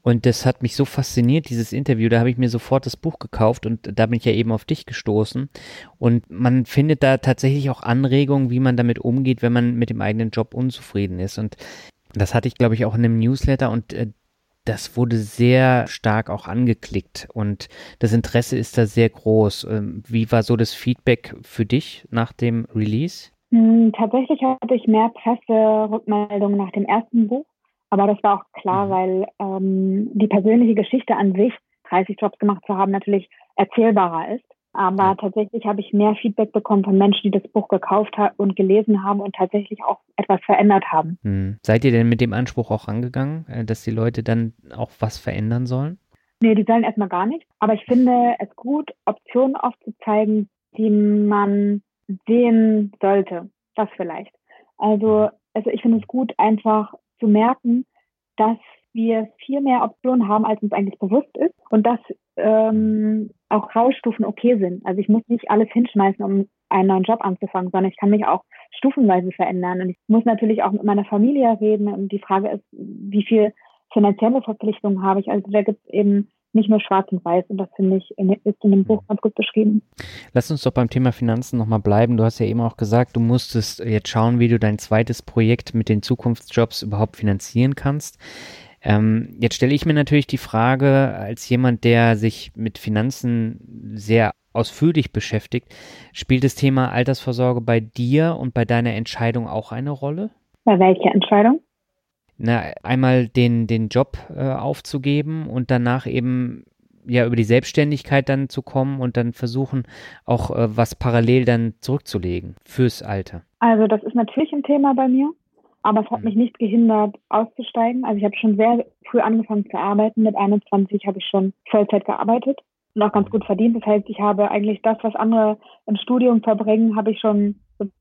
Und das hat mich so fasziniert, dieses Interview. Da habe ich mir sofort das Buch gekauft und da bin ich ja eben auf dich gestoßen. Und man findet da tatsächlich auch Anregungen, wie man damit umgeht, wenn man mit dem eigenen Job unzufrieden ist. Und das hatte ich, glaube ich, auch in einem Newsletter und äh, das wurde sehr stark auch angeklickt und das Interesse ist da sehr groß. Ähm, wie war so das Feedback für dich nach dem Release? Hm, tatsächlich hatte ich mehr Presserückmeldungen nach dem ersten Buch. Aber das war auch klar, mhm. weil ähm, die persönliche Geschichte an sich, 30 Jobs gemacht zu haben, natürlich erzählbarer ist. Aber tatsächlich habe ich mehr Feedback bekommen von Menschen, die das Buch gekauft und gelesen haben und tatsächlich auch etwas verändert haben. Hm. Seid ihr denn mit dem Anspruch auch rangegangen, äh, dass die Leute dann auch was verändern sollen? Nee, die sollen erstmal gar nicht. Aber ich finde es gut, Optionen aufzuzeigen, die man sehen sollte. Das vielleicht. Also, also ich finde es gut, einfach zu merken, dass wir viel mehr Optionen haben, als uns eigentlich bewusst ist und dass ähm, auch Rauschstufen okay sind. Also ich muss nicht alles hinschmeißen, um einen neuen Job anzufangen, sondern ich kann mich auch stufenweise verändern. Und ich muss natürlich auch mit meiner Familie reden. Und die Frage ist, wie viel finanzielle Verpflichtungen habe ich? Also da gibt es eben nicht nur schwarz und weiß und das finde ich ist in dem Buch ganz gut beschrieben. Lass uns doch beim Thema Finanzen nochmal bleiben. Du hast ja eben auch gesagt, du musstest jetzt schauen, wie du dein zweites Projekt mit den Zukunftsjobs überhaupt finanzieren kannst. Ähm, jetzt stelle ich mir natürlich die Frage, als jemand, der sich mit Finanzen sehr ausführlich beschäftigt, spielt das Thema Altersvorsorge bei dir und bei deiner Entscheidung auch eine Rolle? Bei welcher Entscheidung? Na, einmal den, den Job äh, aufzugeben und danach eben ja über die Selbstständigkeit dann zu kommen und dann versuchen, auch äh, was parallel dann zurückzulegen fürs Alter. Also das ist natürlich ein Thema bei mir. Aber es hat mhm. mich nicht gehindert, auszusteigen. Also ich habe schon sehr früh angefangen zu arbeiten. Mit 21 habe ich schon Vollzeit gearbeitet und auch ganz gut verdient. Das heißt, ich habe eigentlich das, was andere im Studium verbringen, habe ich schon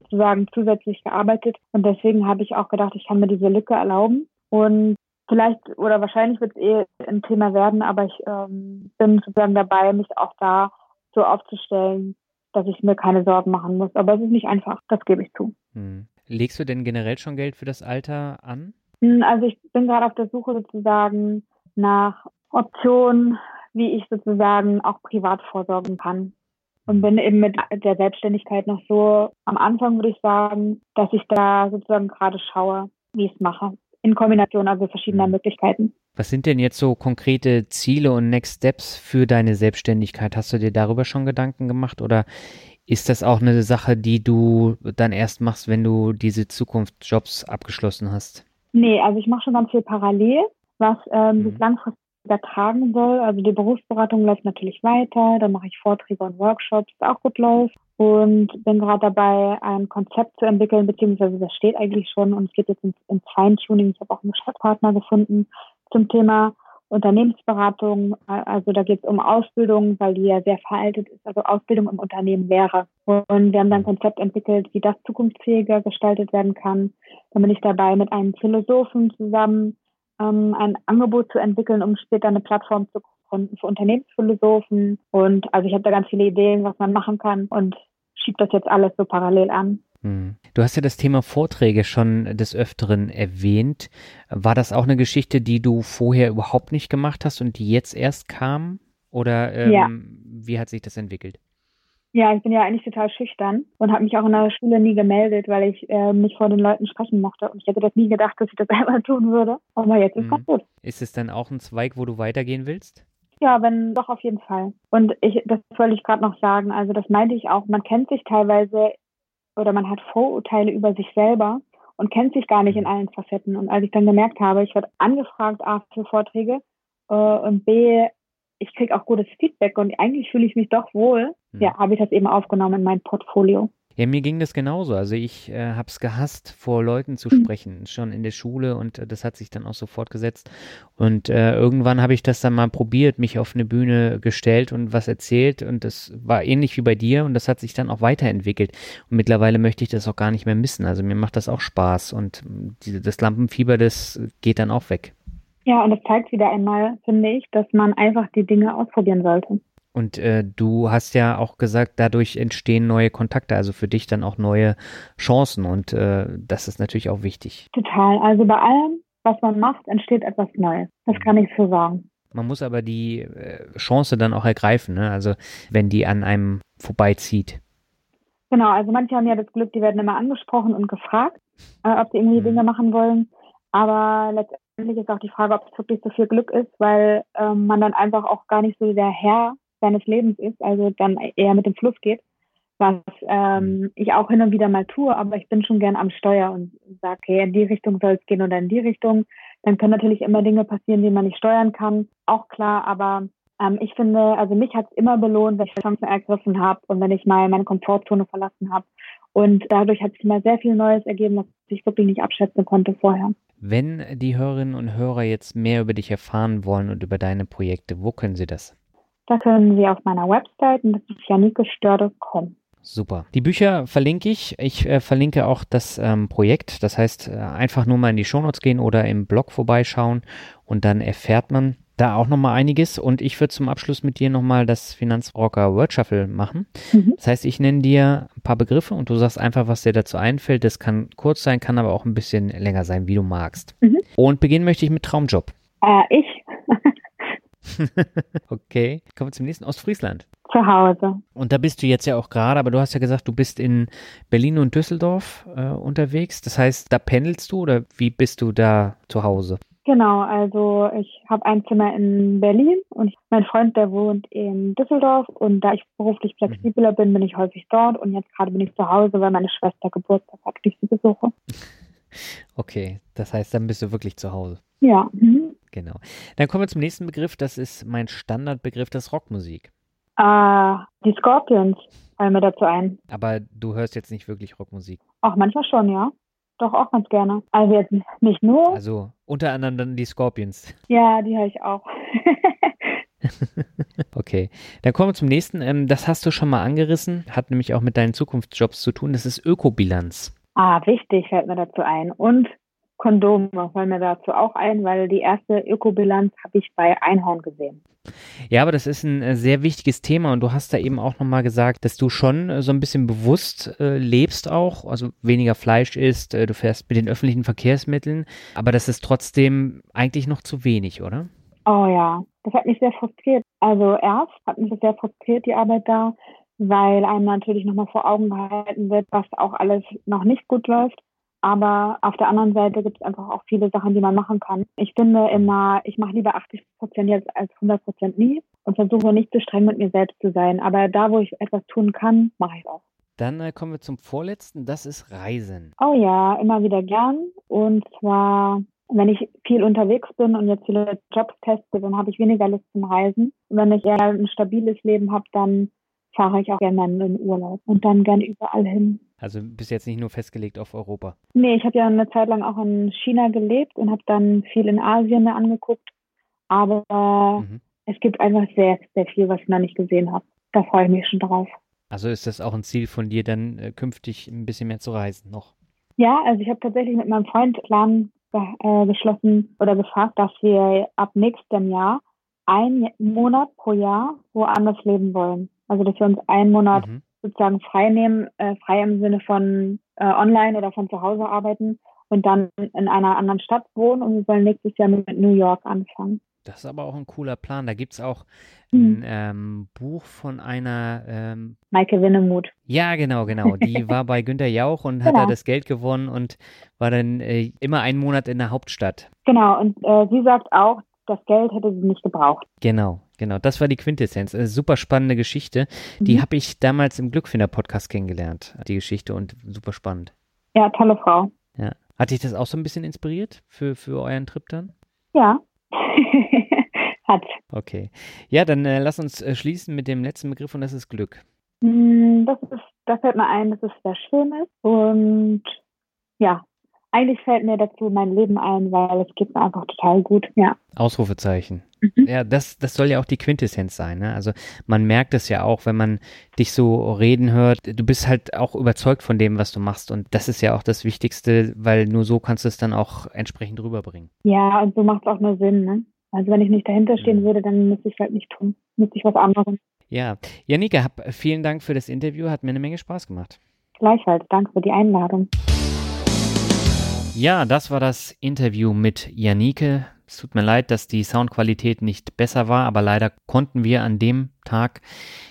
sozusagen zusätzlich gearbeitet. Und deswegen habe ich auch gedacht, ich kann mir diese Lücke erlauben. Und vielleicht oder wahrscheinlich wird es eh ein Thema werden, aber ich ähm, bin sozusagen dabei, mich auch da so aufzustellen, dass ich mir keine Sorgen machen muss. Aber es ist nicht einfach, das gebe ich zu. Hm. Legst du denn generell schon Geld für das Alter an? Hm, also ich bin gerade auf der Suche sozusagen nach Optionen, wie ich sozusagen auch privat vorsorgen kann. Und bin eben mit der Selbstständigkeit noch so am Anfang, würde ich sagen, dass ich da sozusagen gerade schaue, wie ich es mache. In Kombination also verschiedener mhm. Möglichkeiten. Was sind denn jetzt so konkrete Ziele und Next Steps für deine Selbstständigkeit? Hast du dir darüber schon Gedanken gemacht oder ist das auch eine Sache, die du dann erst machst, wenn du diese Zukunftsjobs abgeschlossen hast? Nee, also ich mache schon ganz viel parallel, was ähm, mhm. sich langfristig übertragen soll. Also die Berufsberatung läuft natürlich weiter, dann mache ich Vorträge und Workshops, was auch gut läuft. Und bin gerade dabei, ein Konzept zu entwickeln, beziehungsweise das steht eigentlich schon und es geht jetzt ins, ins Feintuning. Ich habe auch einen Stadtpartner gefunden zum Thema Unternehmensberatung, also da geht es um Ausbildung, weil die ja sehr veraltet ist, also Ausbildung im Unternehmen wäre. Und wir haben dann ein Konzept entwickelt, wie das zukunftsfähiger gestaltet werden kann. Da bin ich dabei, mit einem Philosophen zusammen ähm, ein Angebot zu entwickeln, um später eine Plattform zu gründen für Unternehmensphilosophen. Und also ich habe da ganz viele Ideen, was man machen kann und schiebe das jetzt alles so parallel an. Hm. Du hast ja das Thema Vorträge schon des Öfteren erwähnt. War das auch eine Geschichte, die du vorher überhaupt nicht gemacht hast und die jetzt erst kam? Oder ähm, ja. wie hat sich das entwickelt? Ja, ich bin ja eigentlich total schüchtern und habe mich auch in der Schule nie gemeldet, weil ich äh, nicht vor den Leuten sprechen mochte. Und ich hätte das nie gedacht, dass ich das einmal tun würde. Aber jetzt ist es mhm. gut. Ist es dann auch ein Zweig, wo du weitergehen willst? Ja, wenn doch auf jeden Fall. Und ich, das wollte ich gerade noch sagen. Also das meinte ich auch. Man kennt sich teilweise oder man hat Vorurteile über sich selber und kennt sich gar nicht in allen Facetten. Und als ich dann gemerkt habe, ich werde angefragt A für Vorträge äh, und B, ich kriege auch gutes Feedback und eigentlich fühle ich mich doch wohl, hm. ja, habe ich das eben aufgenommen in mein Portfolio. Ja, mir ging das genauso. Also ich äh, habe es gehasst, vor Leuten zu mhm. sprechen, schon in der Schule und äh, das hat sich dann auch so fortgesetzt. Und äh, irgendwann habe ich das dann mal probiert, mich auf eine Bühne gestellt und was erzählt und das war ähnlich wie bei dir und das hat sich dann auch weiterentwickelt. Und mittlerweile möchte ich das auch gar nicht mehr missen. Also mir macht das auch Spaß und die, das Lampenfieber, das geht dann auch weg. Ja, und das zeigt wieder einmal, finde ich, dass man einfach die Dinge ausprobieren sollte. Und äh, du hast ja auch gesagt, dadurch entstehen neue Kontakte, also für dich dann auch neue Chancen. Und äh, das ist natürlich auch wichtig. Total. Also bei allem, was man macht, entsteht etwas Neues. Das kann ich so sagen. Man muss aber die äh, Chance dann auch ergreifen, ne? also wenn die an einem vorbeizieht. Genau, also manche haben ja das Glück, die werden immer angesprochen und gefragt, äh, ob sie irgendwie mhm. Dinge machen wollen. Aber letztendlich ist auch die Frage, ob es wirklich so viel Glück ist, weil ähm, man dann einfach auch gar nicht so der Herr seines Lebens ist, also dann eher mit dem Fluss geht, was ähm, mhm. ich auch hin und wieder mal tue, aber ich bin schon gern am Steuer und sage, okay, in die Richtung soll es gehen oder in die Richtung. Dann können natürlich immer Dinge passieren, die man nicht steuern kann, auch klar, aber ähm, ich finde, also mich hat es immer belohnt, wenn ich Chancen ergriffen habe und wenn ich mal meine Komfortzone verlassen habe. Und dadurch hat sich immer sehr viel Neues ergeben, was ich wirklich nicht abschätzen konnte vorher. Wenn die Hörerinnen und Hörer jetzt mehr über dich erfahren wollen und über deine Projekte, wo können sie das? Da können Sie auf meiner Website und das ist janikestörde.com. Super. Die Bücher verlinke ich. Ich äh, verlinke auch das ähm, Projekt. Das heißt, äh, einfach nur mal in die Shownotes gehen oder im Blog vorbeischauen und dann erfährt man da auch nochmal einiges und ich würde zum Abschluss mit dir nochmal das Finanzrocker Word Shuffle machen. Mhm. Das heißt, ich nenne dir ein paar Begriffe und du sagst einfach, was dir dazu einfällt. Das kann kurz sein, kann aber auch ein bisschen länger sein, wie du magst. Mhm. Und beginnen möchte ich mit Traumjob. Äh, ich. okay, kommen wir zum nächsten Ostfriesland. Zu Hause. Und da bist du jetzt ja auch gerade, aber du hast ja gesagt, du bist in Berlin und Düsseldorf äh, unterwegs. Das heißt, da pendelst du oder wie bist du da zu Hause? Genau, also ich habe ein Zimmer in Berlin und mein Freund, der wohnt in Düsseldorf und da ich beruflich mhm. flexibler bin, bin ich häufig dort und jetzt gerade bin ich zu Hause, weil meine Schwester Geburtstag hat, die ich sie besuche. Okay, das heißt, dann bist du wirklich zu Hause. Ja. Mhm. Genau. Dann kommen wir zum nächsten Begriff, das ist mein Standardbegriff, das Rockmusik. Äh, die Scorpions fallen mir dazu ein. Aber du hörst jetzt nicht wirklich Rockmusik. Auch manchmal schon, ja. Doch, auch ganz gerne. Also jetzt nicht nur. Also unter anderem dann die Scorpions. Ja, die höre ich auch. okay, dann kommen wir zum nächsten. Ähm, das hast du schon mal angerissen, hat nämlich auch mit deinen Zukunftsjobs zu tun. Das ist Ökobilanz. Ah, wichtig fällt mir dazu ein. Und Kondome fallen mir dazu auch ein, weil die erste Ökobilanz habe ich bei Einhorn gesehen. Ja, aber das ist ein äh, sehr wichtiges Thema und du hast da eben auch nochmal gesagt, dass du schon äh, so ein bisschen bewusst äh, lebst auch, also weniger Fleisch isst, äh, du fährst mit den öffentlichen Verkehrsmitteln, aber das ist trotzdem eigentlich noch zu wenig, oder? Oh ja, das hat mich sehr frustriert. Also erst hat mich das sehr frustriert, die Arbeit da, weil einem natürlich nochmal vor Augen gehalten wird, was auch alles noch nicht gut läuft. Aber auf der anderen Seite gibt es einfach auch viele Sachen, die man machen kann. Ich finde immer, ich mache lieber 80 Prozent jetzt als 100 Prozent nie und versuche nicht zu streng mit mir selbst zu sein. Aber da, wo ich etwas tun kann, mache ich auch. Dann äh, kommen wir zum vorletzten, das ist Reisen. Oh ja, immer wieder gern. Und zwar, wenn ich viel unterwegs bin und jetzt viele Jobs teste, dann habe ich weniger Lust zum Reisen. Und wenn ich eher ein stabiles Leben habe, dann fahre ich auch gerne in den Urlaub und dann gern überall hin. Also bist jetzt nicht nur festgelegt auf Europa? Nee, ich habe ja eine Zeit lang auch in China gelebt und habe dann viel in Asien mir angeguckt. Aber mhm. es gibt einfach sehr, sehr viel, was ich noch nicht gesehen habe. Da freue ich mich schon drauf. Also ist das auch ein Ziel von dir, dann äh, künftig ein bisschen mehr zu reisen noch? Ja, also ich habe tatsächlich mit meinem Freund Plan äh, beschlossen oder gefragt, dass wir ab nächstem Jahr einen Monat pro Jahr woanders leben wollen. Also dass wir uns einen Monat mhm. Sozusagen frei nehmen, äh, frei im Sinne von äh, online oder von zu Hause arbeiten und dann in einer anderen Stadt wohnen und wir wollen nächstes Jahr mit New York anfangen. Das ist aber auch ein cooler Plan. Da gibt es auch ein mhm. ähm, Buch von einer ähm, Maike Winnemuth. Ja, genau, genau. Die war bei Günter Jauch und genau. hat da das Geld gewonnen und war dann äh, immer einen Monat in der Hauptstadt. Genau, und äh, sie sagt auch, das Geld hätte sie nicht gebraucht. Genau, genau. Das war die Quintessenz. Eine super spannende Geschichte. Mhm. Die habe ich damals im Glückfinder-Podcast kennengelernt, die Geschichte, und super spannend. Ja, tolle Frau. Ja. Hat dich das auch so ein bisschen inspiriert für, für euren Trip dann? Ja. Hat. Okay. Ja, dann äh, lass uns äh, schließen mit dem letzten Begriff und das ist Glück. Mm, das ist, da fällt mir ein, dass es sehr schön ist und ja, eigentlich fällt mir dazu mein Leben ein, weil es geht mir einfach total gut, ja. Ausrufezeichen. Mhm. Ja, das, das soll ja auch die Quintessenz sein. Ne? Also man merkt es ja auch, wenn man dich so reden hört. Du bist halt auch überzeugt von dem, was du machst. Und das ist ja auch das Wichtigste, weil nur so kannst du es dann auch entsprechend rüberbringen. Ja, und so macht es auch nur Sinn. Ne? Also wenn ich nicht dahinter stehen mhm. würde, dann müsste ich es halt nicht tun. Müsste ich was anderes. Ja, Janika, vielen Dank für das Interview. Hat mir eine Menge Spaß gemacht. Gleichfalls. Danke für die Einladung. Ja, das war das Interview mit Janike. Es tut mir leid, dass die Soundqualität nicht besser war, aber leider konnten wir an dem Tag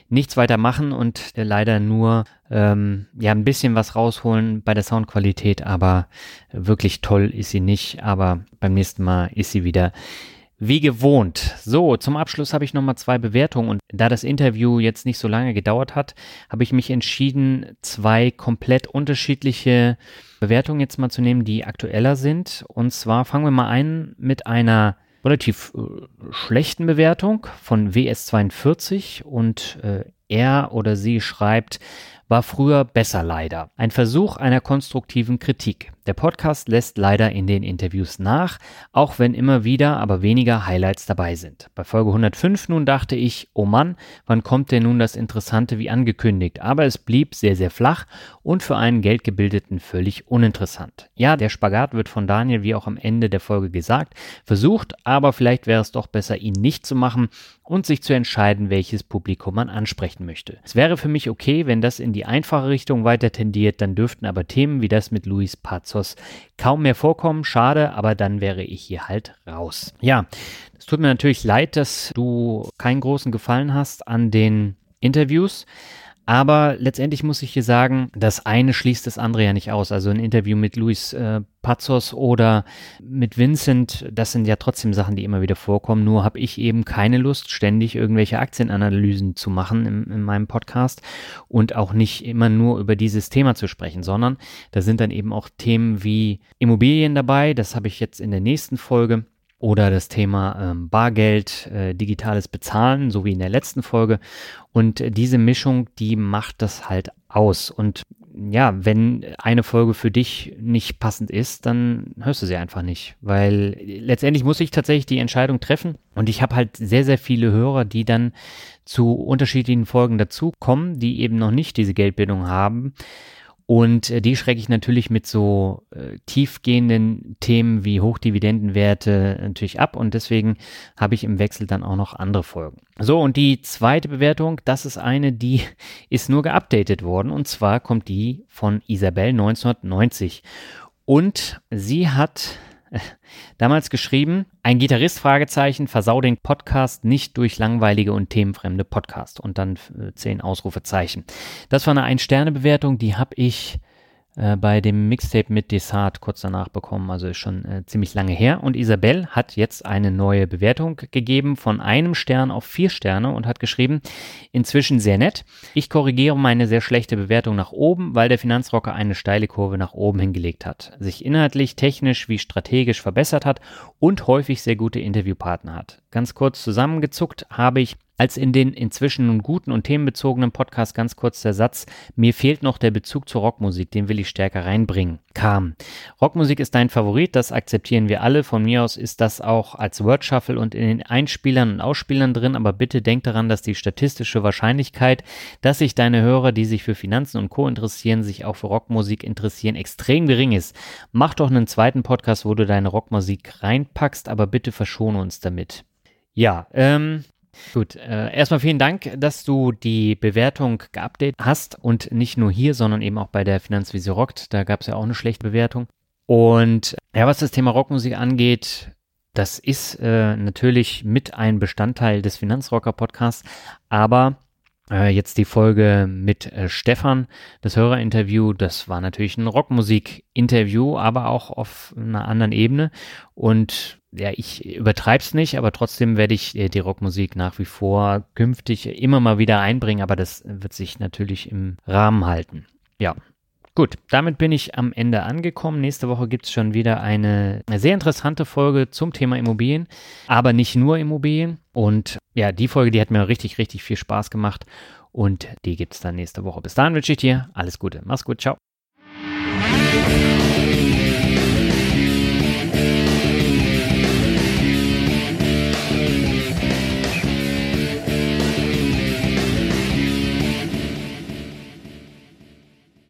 nichts weiter machen und leider nur ähm, ja ein bisschen was rausholen bei der Soundqualität, aber wirklich toll ist sie nicht. Aber beim nächsten Mal ist sie wieder wie gewohnt. So, zum Abschluss habe ich nochmal zwei Bewertungen und da das Interview jetzt nicht so lange gedauert hat, habe ich mich entschieden, zwei komplett unterschiedliche Bewertungen jetzt mal zu nehmen, die aktueller sind. Und zwar fangen wir mal ein mit einer relativ äh, schlechten Bewertung von WS42 und äh, er oder sie schreibt, war früher besser leider. Ein Versuch einer konstruktiven Kritik. Der Podcast lässt leider in den Interviews nach, auch wenn immer wieder, aber weniger Highlights dabei sind. Bei Folge 105 nun dachte ich, oh Mann, wann kommt denn nun das Interessante wie angekündigt? Aber es blieb sehr, sehr flach und für einen Geldgebildeten völlig uninteressant. Ja, der Spagat wird von Daniel, wie auch am Ende der Folge gesagt, versucht, aber vielleicht wäre es doch besser, ihn nicht zu machen und sich zu entscheiden, welches Publikum man ansprechen möchte. Es wäre für mich okay, wenn das in die einfache Richtung weiter tendiert, dann dürften aber Themen wie das mit Luis Pazos kaum mehr vorkommen. Schade, aber dann wäre ich hier halt raus. Ja, es tut mir natürlich leid, dass du keinen großen Gefallen hast an den Interviews. Aber letztendlich muss ich hier sagen, das eine schließt das andere ja nicht aus. Also ein Interview mit Luis äh, Pazos oder mit Vincent, das sind ja trotzdem Sachen, die immer wieder vorkommen. Nur habe ich eben keine Lust, ständig irgendwelche Aktienanalysen zu machen in, in meinem Podcast und auch nicht immer nur über dieses Thema zu sprechen, sondern da sind dann eben auch Themen wie Immobilien dabei. Das habe ich jetzt in der nächsten Folge oder das Thema ähm, Bargeld, äh, digitales Bezahlen, so wie in der letzten Folge. Und äh, diese Mischung, die macht das halt aus. Und ja, wenn eine Folge für dich nicht passend ist, dann hörst du sie einfach nicht. Weil letztendlich muss ich tatsächlich die Entscheidung treffen. Und ich habe halt sehr, sehr viele Hörer, die dann zu unterschiedlichen Folgen dazukommen, die eben noch nicht diese Geldbildung haben und äh, die schrecke ich natürlich mit so äh, tiefgehenden Themen wie Hochdividendenwerte natürlich ab und deswegen habe ich im Wechsel dann auch noch andere Folgen. So, und die zweite Bewertung, das ist eine, die ist nur geupdatet worden und zwar kommt die von Isabel 1990. Und sie hat Damals geschrieben, ein Gitarrist, Fragezeichen, versau den Podcast nicht durch langweilige und themenfremde Podcast. Und dann äh, zehn Ausrufezeichen. Das war eine Ein-Sterne-Bewertung, die habe ich äh, bei dem Mixtape mit Desart kurz danach bekommen, also ist schon äh, ziemlich lange her. Und Isabel hat jetzt eine neue Bewertung gegeben von einem Stern auf vier Sterne und hat geschrieben, inzwischen sehr nett. Ich korrigiere meine sehr schlechte Bewertung nach oben, weil der Finanzrocker eine steile Kurve nach oben hingelegt hat, sich inhaltlich, technisch wie strategisch verbessert hat und häufig sehr gute Interviewpartner hat. Ganz kurz zusammengezuckt habe ich als in den inzwischen guten und themenbezogenen Podcast ganz kurz der Satz, mir fehlt noch der Bezug zur Rockmusik, den will ich stärker reinbringen, kam. Rockmusik ist dein Favorit, das akzeptieren wir alle. Von mir aus ist das auch als Word Shuffle und in den Einspielern und Ausspielern drin, aber bitte denk daran, dass die statistische Wahrscheinlichkeit, dass sich deine Hörer, die sich für Finanzen und Co. interessieren, sich auch für Rockmusik interessieren, extrem gering ist. Mach doch einen zweiten Podcast, wo du deine Rockmusik reinpackst, aber bitte verschone uns damit. Ja, ähm, Gut, äh, erstmal vielen Dank, dass du die Bewertung geupdatet hast und nicht nur hier, sondern eben auch bei der Finanzvisier Rockt. Da gab es ja auch eine schlechte Bewertung. Und ja, was das Thema Rockmusik angeht, das ist äh, natürlich mit ein Bestandteil des Finanzrocker Podcasts, aber äh, jetzt die Folge mit äh, Stefan, das Hörerinterview, das war natürlich ein Rockmusik-Interview, aber auch auf einer anderen Ebene. Und ja, ich übertreibe es nicht, aber trotzdem werde ich äh, die Rockmusik nach wie vor künftig immer mal wieder einbringen, aber das wird sich natürlich im Rahmen halten. Ja, Gut, damit bin ich am Ende angekommen. Nächste Woche gibt es schon wieder eine, sehr interessante Folge zum Thema Immobilien, aber nicht nur Immobilien. Und ja, die Folge, die hat mir richtig, richtig viel Spaß gemacht und die gibt es dann nächste Woche. Bis dahin wünsche ich dir alles Gute. Mach's gut, ciao.